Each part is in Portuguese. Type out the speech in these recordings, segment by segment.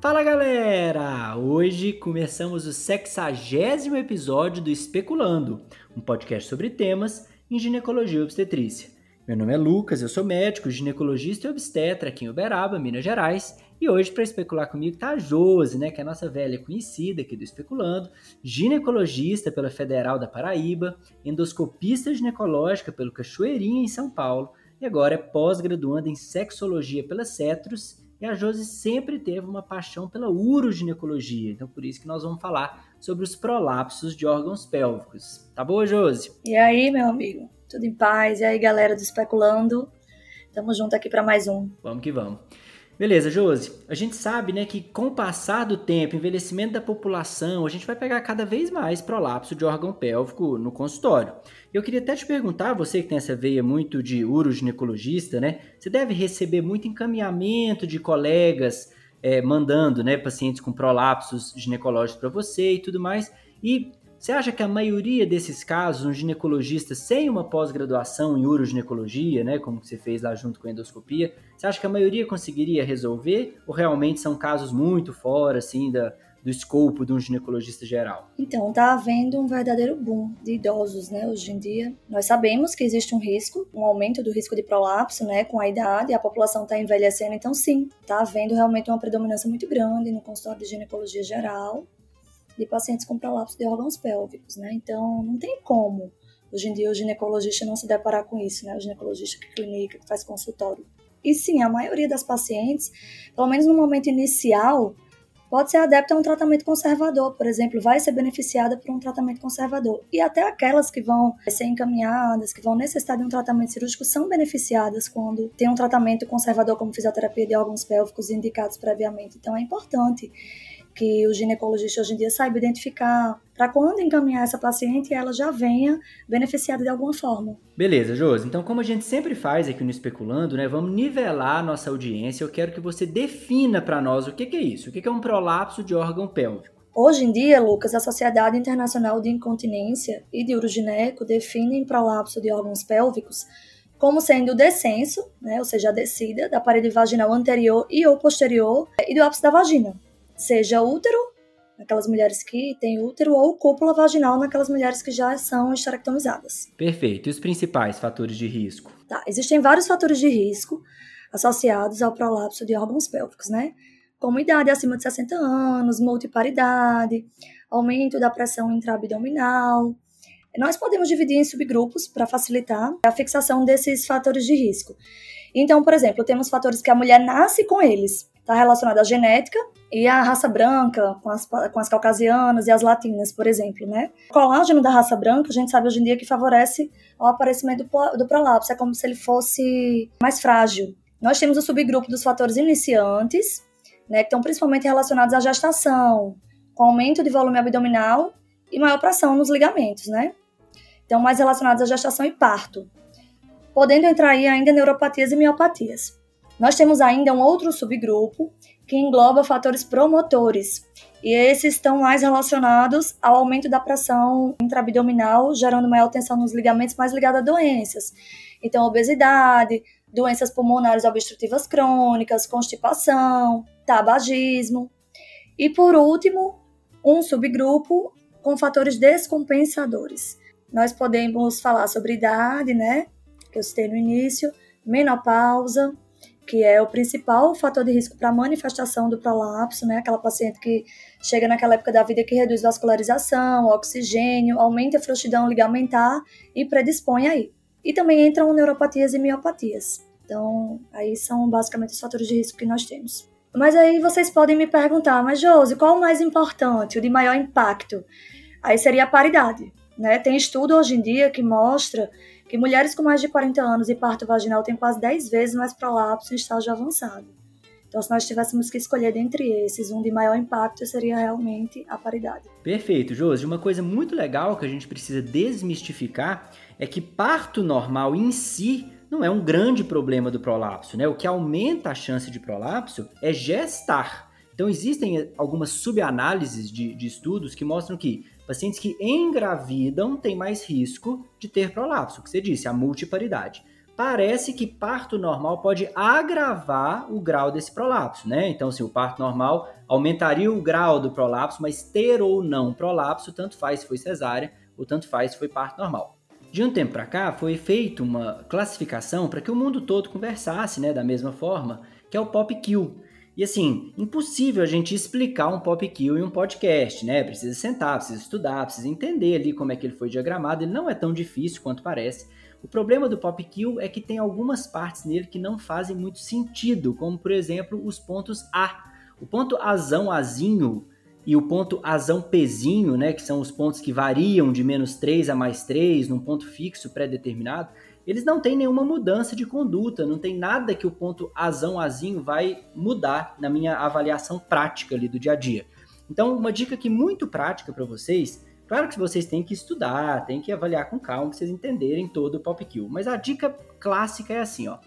Fala galera! Hoje começamos o sexagésimo episódio do Especulando, um podcast sobre temas em ginecologia e obstetrícia. Meu nome é Lucas, eu sou médico, ginecologista e obstetra aqui em Uberaba, Minas Gerais, e hoje para especular comigo tá a Josi, né, que é a nossa velha conhecida aqui do Especulando, ginecologista pela Federal da Paraíba, endoscopista ginecológica pelo Cachoeirinha em São Paulo, e agora é pós-graduanda em sexologia pela Cetros e a Josi sempre teve uma paixão pela uroginecologia, então por isso que nós vamos falar sobre os prolapsos de órgãos pélvicos. Tá boa, Josi? E aí, meu amigo? Tudo em paz? E aí, galera do Especulando? Tamo junto aqui para mais um. Vamos que vamos. Beleza, Josi. A gente sabe, né, que com o passar do tempo, envelhecimento da população, a gente vai pegar cada vez mais prolapso de órgão pélvico no consultório. Eu queria até te perguntar, você que tem essa veia muito de uroginecologista, né? Você deve receber muito encaminhamento de colegas é, mandando, né, pacientes com prolapsos ginecológicos para você e tudo mais. E você acha que a maioria desses casos, um ginecologista sem uma pós-graduação em uroginecologia, né, como você fez lá junto com a endoscopia, você acha que a maioria conseguiria resolver ou realmente são casos muito fora assim da, do escopo de um ginecologista geral? Então, está havendo um verdadeiro boom de idosos, né, hoje em dia. Nós sabemos que existe um risco, um aumento do risco de prolapso, né, com a idade, a população está envelhecendo, então sim, está havendo realmente uma predominância muito grande no consultório de ginecologia geral de pacientes com prolapso de órgãos pélvicos, né? Então, não tem como hoje em dia o ginecologista não se deparar com isso, né? O ginecologista que clinica, que faz consultório. E sim, a maioria das pacientes, pelo menos no momento inicial, pode ser adepta a um tratamento conservador, por exemplo, vai ser beneficiada por um tratamento conservador. E até aquelas que vão ser encaminhadas, que vão necessitar de um tratamento cirúrgico, são beneficiadas quando tem um tratamento conservador, como fisioterapia de órgãos pélvicos indicados previamente. Então é importante que o ginecologista hoje em dia saiba identificar para quando encaminhar essa paciente ela já venha beneficiada de alguma forma. Beleza, Josi. Então, como a gente sempre faz aqui no Especulando, né, vamos nivelar a nossa audiência. Eu quero que você defina para nós o que, que, é isso. O que, que é um prolapso de órgão pélvico? Hoje em dia, Lucas, a Sociedade Internacional de Incontinência e de Urogineco define prolapso de órgãos pélvicos como sendo o descenso, né, ou seja, a descida da parede vaginal anterior e ou posterior e do ápice da vagina seja útero, naquelas mulheres que têm útero, ou cúpula vaginal, naquelas mulheres que já são esterectomizadas. Perfeito. E os principais fatores de risco? Tá, existem vários fatores de risco associados ao prolapso de órgãos pélvicos, né? Como idade acima de 60 anos, multiparidade, aumento da pressão intraabdominal. Nós podemos dividir em subgrupos para facilitar a fixação desses fatores de risco. Então, por exemplo, temos fatores que a mulher nasce com eles, está relacionado à genética e à raça branca, com as, com as caucasianas e as latinas, por exemplo, né? O colágeno da raça branca, a gente sabe hoje em dia que favorece o aparecimento do, do prolapso, é como se ele fosse mais frágil. Nós temos o subgrupo dos fatores iniciantes, né, que estão principalmente relacionados à gestação, com aumento de volume abdominal e maior pressão nos ligamentos, né? Então, mais relacionados à gestação e parto, podendo entrar aí ainda neuropatias e miopatias. Nós temos ainda um outro subgrupo que engloba fatores promotores, e esses estão mais relacionados ao aumento da pressão intraabdominal, gerando maior tensão nos ligamentos, mais ligada a doenças. Então, obesidade, doenças pulmonares obstrutivas crônicas, constipação, tabagismo. E por último, um subgrupo com fatores descompensadores. Nós podemos falar sobre idade, né, que eu citei no início, menopausa, que é o principal fator de risco para manifestação do prolapso, né? Aquela paciente que chega naquela época da vida que reduz vascularização, oxigênio, aumenta a frouxidão ligamentar e predispõe aí. E também entram neuropatias e miopatias. Então, aí são basicamente os fatores de risco que nós temos. Mas aí vocês podem me perguntar, mas Josi, qual o mais importante, o de maior impacto? Aí seria a paridade. Né? Tem estudo hoje em dia que mostra que mulheres com mais de 40 anos e parto vaginal têm quase 10 vezes mais prolapso em estágio avançado. Então, se nós tivéssemos que escolher dentre esses, um de maior impacto seria realmente a paridade. Perfeito, Josi. Uma coisa muito legal que a gente precisa desmistificar é que parto normal em si não é um grande problema do prolapso, né? O que aumenta a chance de prolapso é gestar. Então, existem algumas subanálises de, de estudos que mostram que pacientes que engravidam têm mais risco de ter prolapso, que você disse, a multiparidade. parece que parto normal pode agravar o grau desse prolapso, né? Então, assim, o parto normal aumentaria o grau do prolapso, mas ter ou não prolapso, tanto faz se foi cesárea ou tanto faz se foi parto normal. De um tempo para cá, foi feita uma classificação para que o mundo todo conversasse, né, da mesma forma, que é o POP-Q. E assim, impossível a gente explicar um POP-Q em um podcast, né? Precisa sentar, precisa estudar, precisa entender ali como é que ele foi diagramado. Ele não é tão difícil quanto parece. O problema do pop kill é que tem algumas partes nele que não fazem muito sentido, como por exemplo os pontos A. O ponto Azão Azinho e o ponto Azão Pezinho, né, que são os pontos que variam de menos 3 a mais 3 num ponto fixo pré-determinado, eles não têm nenhuma mudança de conduta, não tem nada que o ponto Azão Azinho vai mudar na minha avaliação prática ali do dia a dia. Então, uma dica aqui muito prática para vocês Claro que vocês têm que estudar, têm que avaliar com calma para vocês entenderem todo o pop kill. Mas a dica clássica é assim, ó.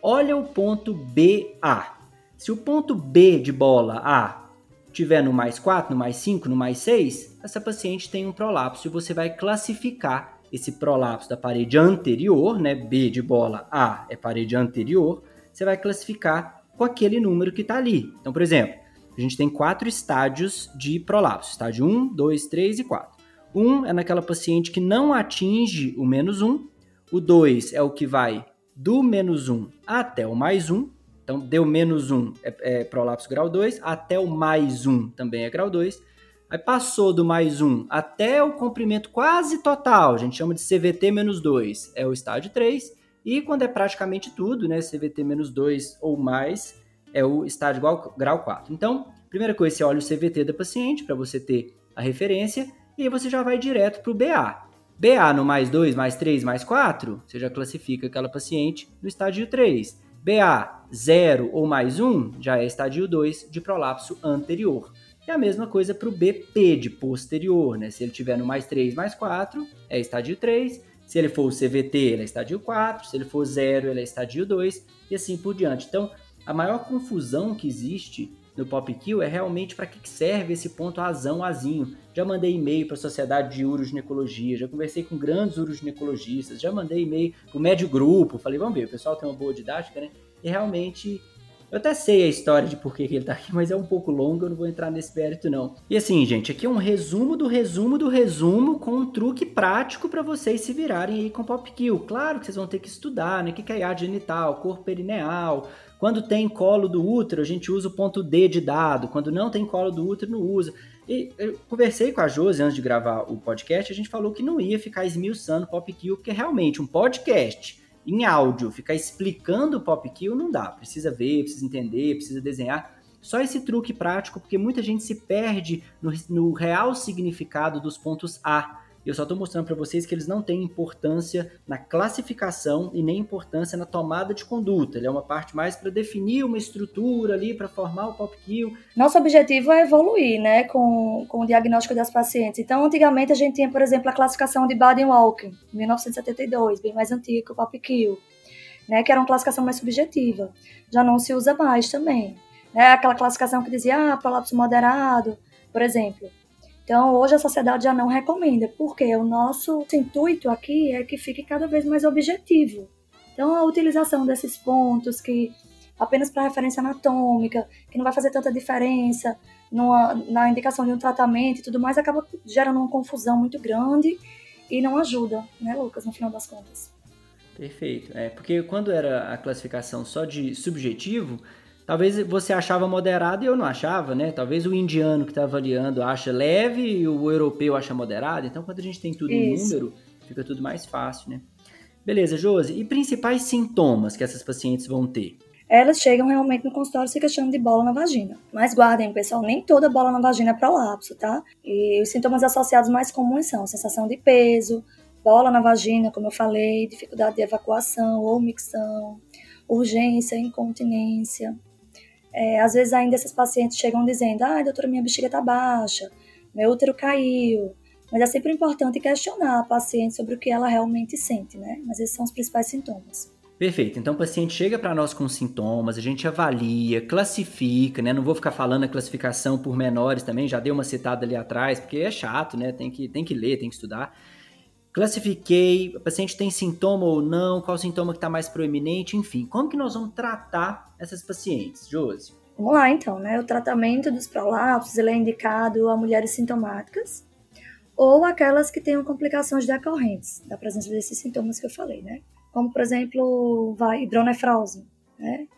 Olha o ponto BA. Se o ponto B de bola A tiver no mais 4, no mais 5, no mais 6, essa paciente tem um prolapso e você vai classificar esse prolapso da parede anterior, né? B de bola A é parede anterior, você vai classificar com aquele número que está ali. Então, por exemplo, a gente tem quatro estádios de prolapso: estádio 1, 2, 3 e 4. 1 é naquela paciente que não atinge o menos 1. O 2 é o que vai do menos 1 até o mais 1. Então, deu menos 1 é, é prolapso grau 2, até o mais 1 também é grau 2. Aí passou do mais 1 até o comprimento quase total, a gente chama de CVT menos 2, é o estágio 3. E quando é praticamente tudo, né, CVT menos 2 ou mais, é o estágio grau 4. Então, primeira coisa, você olha o CVT da paciente para você ter a referência e aí você já vai direto para o BA. BA no mais 2, mais 3, mais 4, você já classifica aquela paciente no estádio 3. BA 0 ou mais 1 já é estádio 2 de prolapso anterior. E a mesma coisa para o BP de posterior, né? Se ele tiver no mais 3, mais 4, é estádio 3. Se ele for o CVT, ele é estádio 4. Se ele for 0, ele é estádio 2. E assim por diante. Então, a maior confusão que existe no Pop Kill é realmente para que serve esse ponto azão azinho. Já mandei e-mail para a Sociedade de Uroginecologia, já conversei com grandes uroginecologistas, já mandei e-mail para o médio grupo, falei, vamos ver, o pessoal tem uma boa didática, né? E realmente eu até sei a história de por que ele tá aqui, mas é um pouco longo, eu não vou entrar nesse mérito não. E assim, gente, aqui é um resumo do resumo do resumo com um truque prático para vocês se virarem aí com Pop Kill. Claro que vocês vão ter que estudar, né? O que é iade genital, cor perineal, quando tem colo do útero, a gente usa o ponto D de dado. Quando não tem colo do útero, não usa. E eu conversei com a Josi antes de gravar o podcast, a gente falou que não ia ficar esmiuçando Pop Kill, porque realmente um podcast em áudio, ficar explicando o Pop Kill não dá. Precisa ver, precisa entender, precisa desenhar. Só esse truque prático, porque muita gente se perde no, no real significado dos pontos A eu só estou mostrando para vocês que eles não têm importância na classificação e nem importância na tomada de conduta. Ele é uma parte mais para definir uma estrutura ali, para formar o pop kill. Nosso objetivo é evoluir, né, com, com o diagnóstico das pacientes. Então, antigamente a gente tinha, por exemplo, a classificação de Baden-Walker, 1972, bem mais antiga que o pop kill, né, que era uma classificação mais subjetiva. Já não se usa mais também. Né, aquela classificação que dizia, ah, prolapso moderado, por exemplo então, hoje a sociedade já não recomenda, porque o nosso intuito aqui é que fique cada vez mais objetivo. Então, a utilização desses pontos que apenas para referência anatômica, que não vai fazer tanta diferença numa, na indicação de um tratamento e tudo mais, acaba gerando uma confusão muito grande e não ajuda, né, Lucas, no final das contas. Perfeito. É, porque quando era a classificação só de subjetivo, Talvez você achava moderado e eu não achava, né? Talvez o indiano que está avaliando acha leve e o europeu acha moderado. Então, quando a gente tem tudo Isso. em número, fica tudo mais fácil, né? Beleza, Josi. E principais sintomas que essas pacientes vão ter? Elas chegam realmente no consultório se queixando de bola na vagina. Mas guardem, pessoal, nem toda bola na vagina é prolapso, tá? E os sintomas associados mais comuns são sensação de peso, bola na vagina, como eu falei, dificuldade de evacuação ou micção, urgência, incontinência, é, às vezes ainda essas pacientes chegam dizendo, ah, doutora, minha bexiga está baixa, meu útero caiu. Mas é sempre importante questionar a paciente sobre o que ela realmente sente, né? Mas esses são os principais sintomas. Perfeito. Então o paciente chega para nós com sintomas, a gente avalia, classifica, né? Não vou ficar falando a classificação por menores também, já dei uma citada ali atrás, porque é chato, né? Tem que, tem que ler, tem que estudar. Classifiquei, a paciente tem sintoma ou não, qual sintoma que está mais proeminente, enfim. Como que nós vamos tratar essas pacientes, Josi? Vamos lá, então, né? O tratamento dos prolapsos ele é indicado a mulheres sintomáticas ou aquelas que tenham complicações decorrentes da presença desses sintomas que eu falei, né? Como, por exemplo, hidronefrose, né?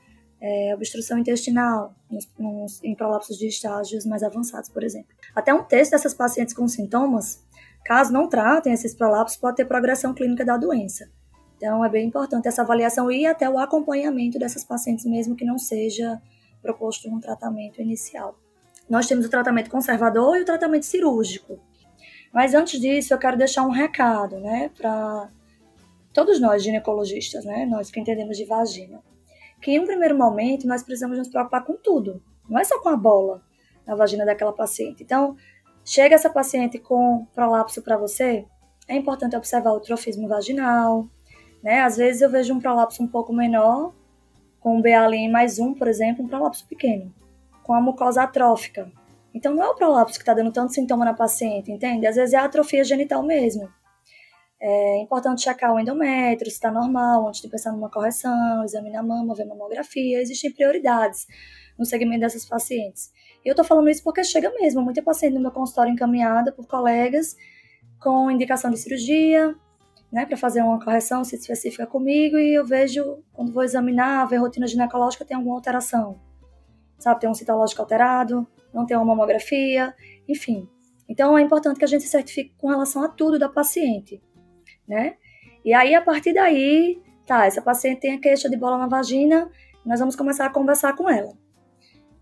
É, obstrução intestinal, nos, nos, em prolapsos de estágios mais avançados, por exemplo. Até um terço dessas pacientes com sintomas Caso não tratem esses prolapsos, pode ter progressão clínica da doença. Então, é bem importante essa avaliação e até o acompanhamento dessas pacientes, mesmo que não seja proposto um tratamento inicial. Nós temos o tratamento conservador e o tratamento cirúrgico. Mas antes disso, eu quero deixar um recado, né, para todos nós ginecologistas, né, nós que entendemos de vagina, que em um primeiro momento nós precisamos nos preocupar com tudo, não é só com a bola na vagina daquela paciente. Então, Chega essa paciente com prolapso para você, é importante observar o trofismo vaginal, né? Às vezes eu vejo um prolapso um pouco menor, com um BALM mais um, por exemplo, um prolapso pequeno, com a mucosa atrófica. Então não é o prolapso que está dando tanto sintoma na paciente, entende? Às vezes é a atrofia genital mesmo. É importante checar o endométrio, se está normal, antes de pensar numa correção, examinar a mama, ver mamografia. Existem prioridades no segmento dessas pacientes. Eu tô falando isso porque chega mesmo, muita paciente no meu consultório encaminhada por colegas com indicação de cirurgia, né, para fazer uma correção se específica comigo e eu vejo, quando vou examinar, ver rotina ginecológica, tem alguma alteração. Sabe, tem um citológico alterado, não tem uma mamografia, enfim. Então é importante que a gente se certifique com relação a tudo da paciente, né? E aí, a partir daí, tá, essa paciente tem a queixa de bola na vagina, nós vamos começar a conversar com ela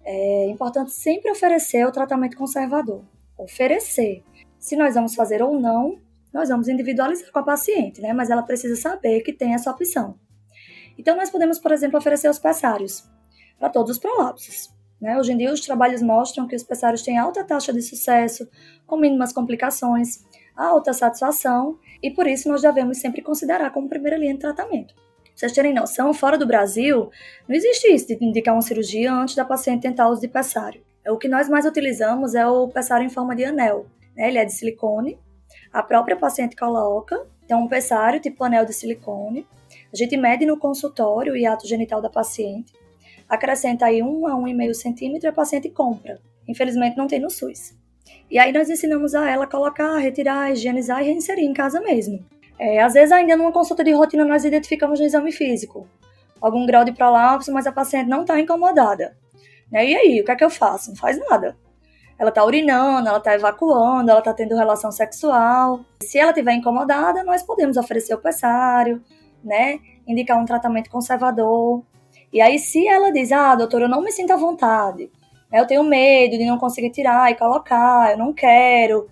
é importante sempre oferecer o tratamento conservador. Oferecer. Se nós vamos fazer ou não, nós vamos individualizar com a paciente, né? Mas ela precisa saber que tem essa opção. Então, nós podemos, por exemplo, oferecer os pessários para todos os prolapsos. Né? Hoje em dia, os trabalhos mostram que os pessários têm alta taxa de sucesso, com mínimas complicações, alta satisfação, e por isso nós devemos sempre considerar como primeira linha de tratamento vocês terem noção, fora do Brasil, não existe isso de indicar uma cirurgia antes da paciente tentar uso de pessário. É, o que nós mais utilizamos é o pessário em forma de anel. Né? Ele é de silicone, a própria paciente coloca, tem um pessário tipo anel de silicone. A gente mede no consultório o hiato genital da paciente, acrescenta aí 1 a 1,5 centímetro e a paciente compra. Infelizmente não tem no SUS. E aí nós ensinamos a ela colocar, retirar, higienizar e reinserir em casa mesmo. É, às vezes, ainda numa consulta de rotina, nós identificamos no exame físico algum grau de prolapso, mas a paciente não está incomodada. Né? E aí, o que é que eu faço? Não faz nada. Ela está urinando, ela está evacuando, ela está tendo relação sexual. Se ela estiver incomodada, nós podemos oferecer o pessário, né? Indicar um tratamento conservador. E aí, se ela diz, ah, doutora, eu não me sinto à vontade, eu tenho medo de não conseguir tirar e colocar, eu não quero,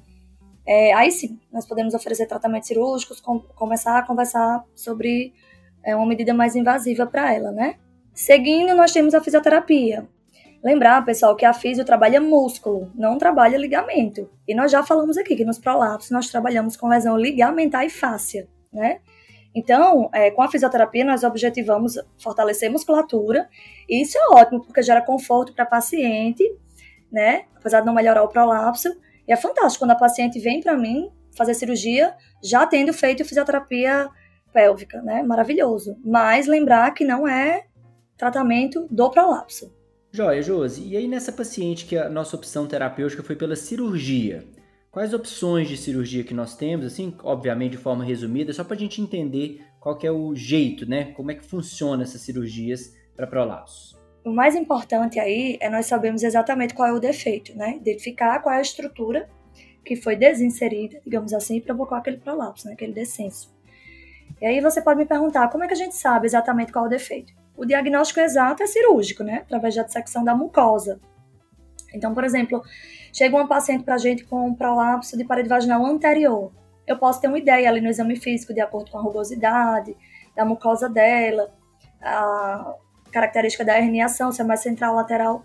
é, aí sim, nós podemos oferecer tratamentos cirúrgicos, com, começar a conversar sobre é, uma medida mais invasiva para ela, né? Seguindo, nós temos a fisioterapia. Lembrar, pessoal, que a fisio trabalha músculo, não trabalha ligamento. E nós já falamos aqui que nos prolapsos nós trabalhamos com lesão ligamentar e fáscia, né? Então, é, com a fisioterapia, nós objetivamos fortalecer a musculatura, e isso é ótimo, porque gera conforto para paciente, né? Apesar de não melhorar o prolapso, é fantástico quando a paciente vem para mim fazer cirurgia já tendo feito fisioterapia pélvica, né? Maravilhoso. Mas lembrar que não é tratamento do prolapso. Joia, Josi. E aí nessa paciente que a nossa opção terapêutica foi pela cirurgia, quais opções de cirurgia que nós temos, assim, obviamente de forma resumida, só para a gente entender qual é o jeito, né? Como é que funciona essas cirurgias para prolapsos? O mais importante aí é nós sabermos exatamente qual é o defeito, né? Identificar qual é a estrutura que foi desinserida, digamos assim, e provocou aquele prolapso, né? aquele descenso. E aí você pode me perguntar, como é que a gente sabe exatamente qual é o defeito? O diagnóstico exato é cirúrgico, né? Através da dissecção da mucosa. Então, por exemplo, chega uma paciente para a gente com um prolapso de parede vaginal anterior. Eu posso ter uma ideia ali no exame físico, de acordo com a rugosidade da mucosa dela, a, característica da herniação, se é mais central ou lateral,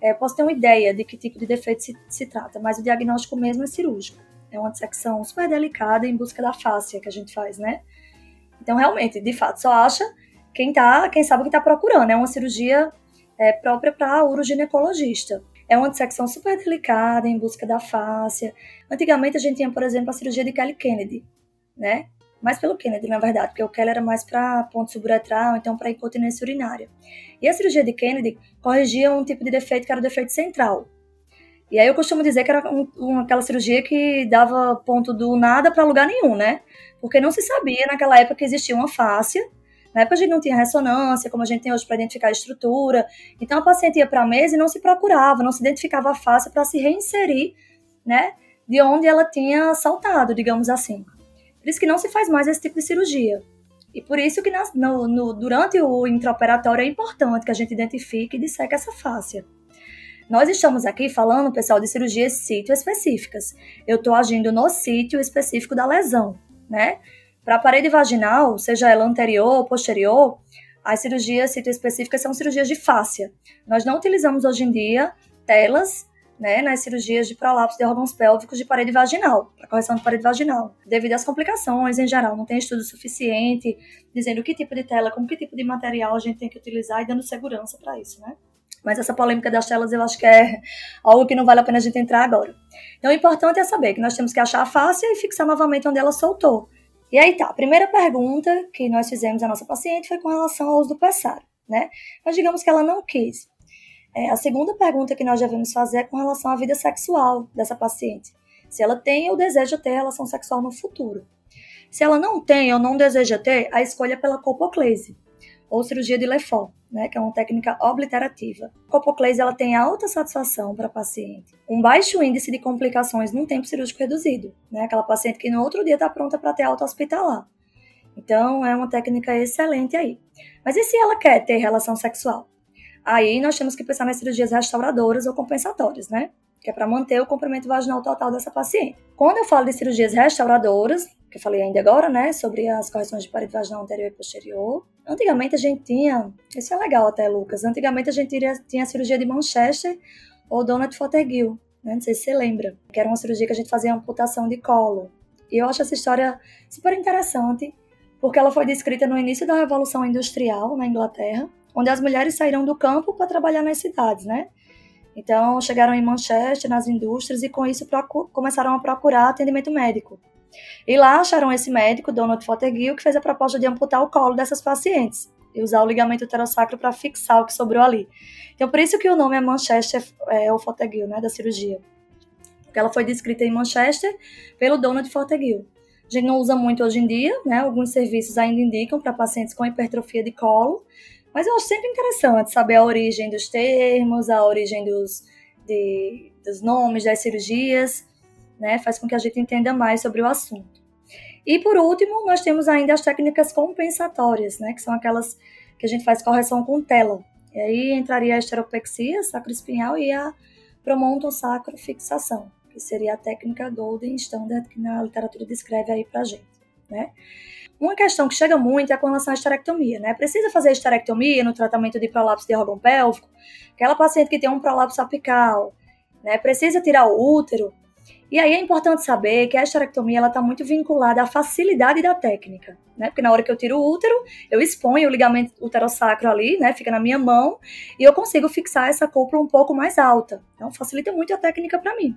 é, posso ter uma ideia de que tipo de defeito se, se trata, mas o diagnóstico mesmo é cirúrgico. É uma dissecção super delicada em busca da fáscia que a gente faz, né? Então, realmente, de fato, só acha quem tá, quem sabe o que está procurando. É uma cirurgia é, própria para uroginecologista. É uma dissecção super delicada em busca da fáscia. Antigamente a gente tinha, por exemplo, a cirurgia de Kelly Kennedy, né? Mais pelo Kennedy, na verdade, porque o Keller era mais para ponto suburetral, então para incontinência urinária. E a cirurgia de Kennedy corrigia um tipo de defeito que era o defeito central. E aí eu costumo dizer que era um, um, aquela cirurgia que dava ponto do nada para lugar nenhum, né? Porque não se sabia naquela época que existia uma fáscia. Na época a gente não tinha ressonância, como a gente tem hoje para identificar a estrutura. Então a paciente ia para a mesa e não se procurava, não se identificava a face para se reinserir, né? De onde ela tinha saltado, digamos assim. Isso que não se faz mais esse tipo de cirurgia. E por isso que no, no, durante o intraoperatório é importante que a gente identifique e disseque essa fáscia. Nós estamos aqui falando, pessoal, de cirurgias sítio específicas. Eu estou agindo no sítio específico da lesão, né? Para a parede vaginal, seja ela anterior ou posterior, as cirurgias sítio específicas são cirurgias de fáscia. Nós não utilizamos hoje em dia telas né, nas cirurgias de prolapso de órgãos pélvicos de parede vaginal, para correção de parede vaginal, devido às complicações em geral. Não tem estudo suficiente dizendo que tipo de tela, com que tipo de material a gente tem que utilizar e dando segurança para isso, né? Mas essa polêmica das telas eu acho que é algo que não vale a pena a gente entrar agora. Então o importante é saber que nós temos que achar a face e fixar novamente onde ela soltou. E aí tá, a primeira pergunta que nós fizemos à nossa paciente foi com relação ao uso do pessário, né? Mas digamos que ela não quis. É, a segunda pergunta que nós devemos fazer é com relação à vida sexual dessa paciente. Se ela tem ou deseja ter relação sexual no futuro. Se ela não tem ou não deseja ter, a escolha é pela copoclese, ou cirurgia de Lefort, né, que é uma técnica obliterativa. A copoclese ela tem alta satisfação para a paciente, um baixo índice de complicações num tempo cirúrgico reduzido, né, aquela paciente que no outro dia está pronta para ter alta hospitalar. Então, é uma técnica excelente aí. Mas e se ela quer ter relação sexual? Aí nós temos que pensar nas cirurgias restauradoras ou compensatórias, né? Que é para manter o comprimento vaginal total dessa paciente. Quando eu falo de cirurgias restauradoras, que eu falei ainda agora, né, sobre as correções de parede vaginal anterior e posterior. Antigamente a gente tinha, isso é legal até, Lucas. Antigamente a gente tinha, a cirurgia de Manchester ou Donald Fothergill, né? Não sei se você lembra, que era uma cirurgia que a gente fazia amputação de colo. E eu acho essa história super interessante, porque ela foi descrita no início da Revolução Industrial na Inglaterra onde as mulheres saíram do campo para trabalhar nas cidades, né? Então, chegaram em Manchester, nas indústrias, e com isso começaram a procurar atendimento médico. E lá acharam esse médico, Donald Fothergill, que fez a proposta de amputar o colo dessas pacientes e usar o ligamento uterossacro para fixar o que sobrou ali. Então, por isso que o nome é Manchester é, ou Fothergill, né, da cirurgia. Porque ela foi descrita em Manchester pelo Donald Fothergill. A gente não usa muito hoje em dia, né? Alguns serviços ainda indicam para pacientes com hipertrofia de colo, mas eu acho sempre interessante saber a origem dos termos, a origem dos, de, dos nomes das cirurgias, né? Faz com que a gente entenda mais sobre o assunto. E por último, nós temos ainda as técnicas compensatórias, né? Que são aquelas que a gente faz correção com tela. E aí entraria a esteropexia sacroespinhal e a promonto sacrofixação, que seria a técnica Golden Standard que na literatura descreve aí pra gente, né? Uma questão que chega muito é com relação à esterectomia, né? Precisa fazer esterectomia no tratamento de prolapso de órgão pélvico? Aquela paciente que tem um prolapso apical, né? Precisa tirar o útero? E aí é importante saber que a esterectomia ela está muito vinculada à facilidade da técnica, né? Porque na hora que eu tiro o útero, eu exponho o ligamento uterossacro ali, né? Fica na minha mão e eu consigo fixar essa cúpula um pouco mais alta. Então facilita muito a técnica para mim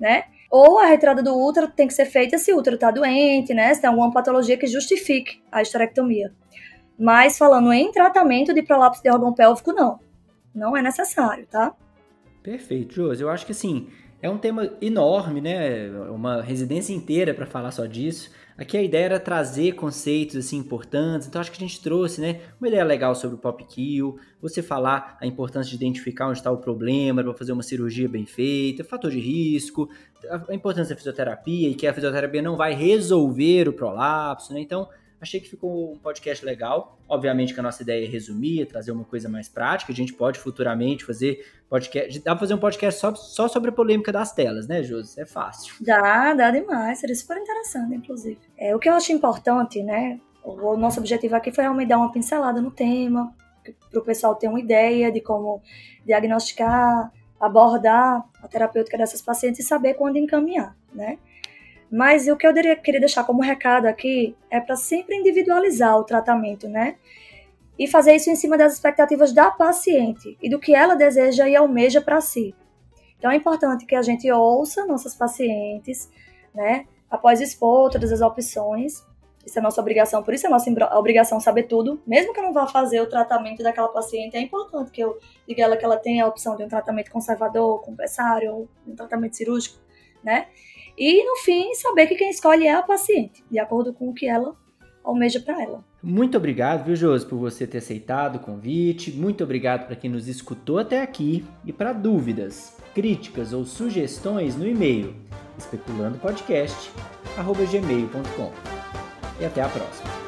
né? Ou a retirada do útero tem que ser feita se o útero está doente, né? Se tem alguma patologia que justifique a esterectomia. Mas falando em tratamento de prolapso de órgão pélvico, não. Não é necessário, tá? Perfeito, Josi. Eu acho que assim, é um tema enorme, né? Uma residência inteira para falar só disso. Aqui a ideia era trazer conceitos assim importantes, então acho que a gente trouxe, né, uma ideia legal sobre o pop kill, você falar a importância de identificar onde está o problema para fazer uma cirurgia bem feita, fator de risco, a importância da fisioterapia e que a fisioterapia não vai resolver o prolapso, né? Então, Achei que ficou um podcast legal. Obviamente que a nossa ideia é resumir, trazer uma coisa mais prática. A gente pode futuramente fazer podcast. Dá pra fazer um podcast só, só sobre a polêmica das telas, né, Josi? É fácil. Dá, dá demais. Seria super interessante, inclusive. É, o que eu acho importante, né? O, o nosso objetivo aqui foi realmente dar uma pincelada no tema, para o pessoal ter uma ideia de como diagnosticar, abordar a terapêutica dessas pacientes e saber quando encaminhar, né? Mas o que eu queria deixar como recado aqui é para sempre individualizar o tratamento, né? E fazer isso em cima das expectativas da paciente e do que ela deseja e almeja para si. Então é importante que a gente ouça nossas pacientes, né? após expor todas as opções, isso é nossa obrigação, por isso é nossa obrigação saber tudo. Mesmo que eu não vá fazer o tratamento daquela paciente, é importante que eu diga ela que ela tenha a opção de um tratamento conservador, compressário, um tratamento cirúrgico, né? E no fim, saber que quem escolhe é a paciente, de acordo com o que ela almeja para ela. Muito obrigado, viu, Josi, por você ter aceitado o convite. Muito obrigado para quem nos escutou até aqui. E para dúvidas, críticas ou sugestões no e-mail especulandopodcast.gmail.com. E até a próxima.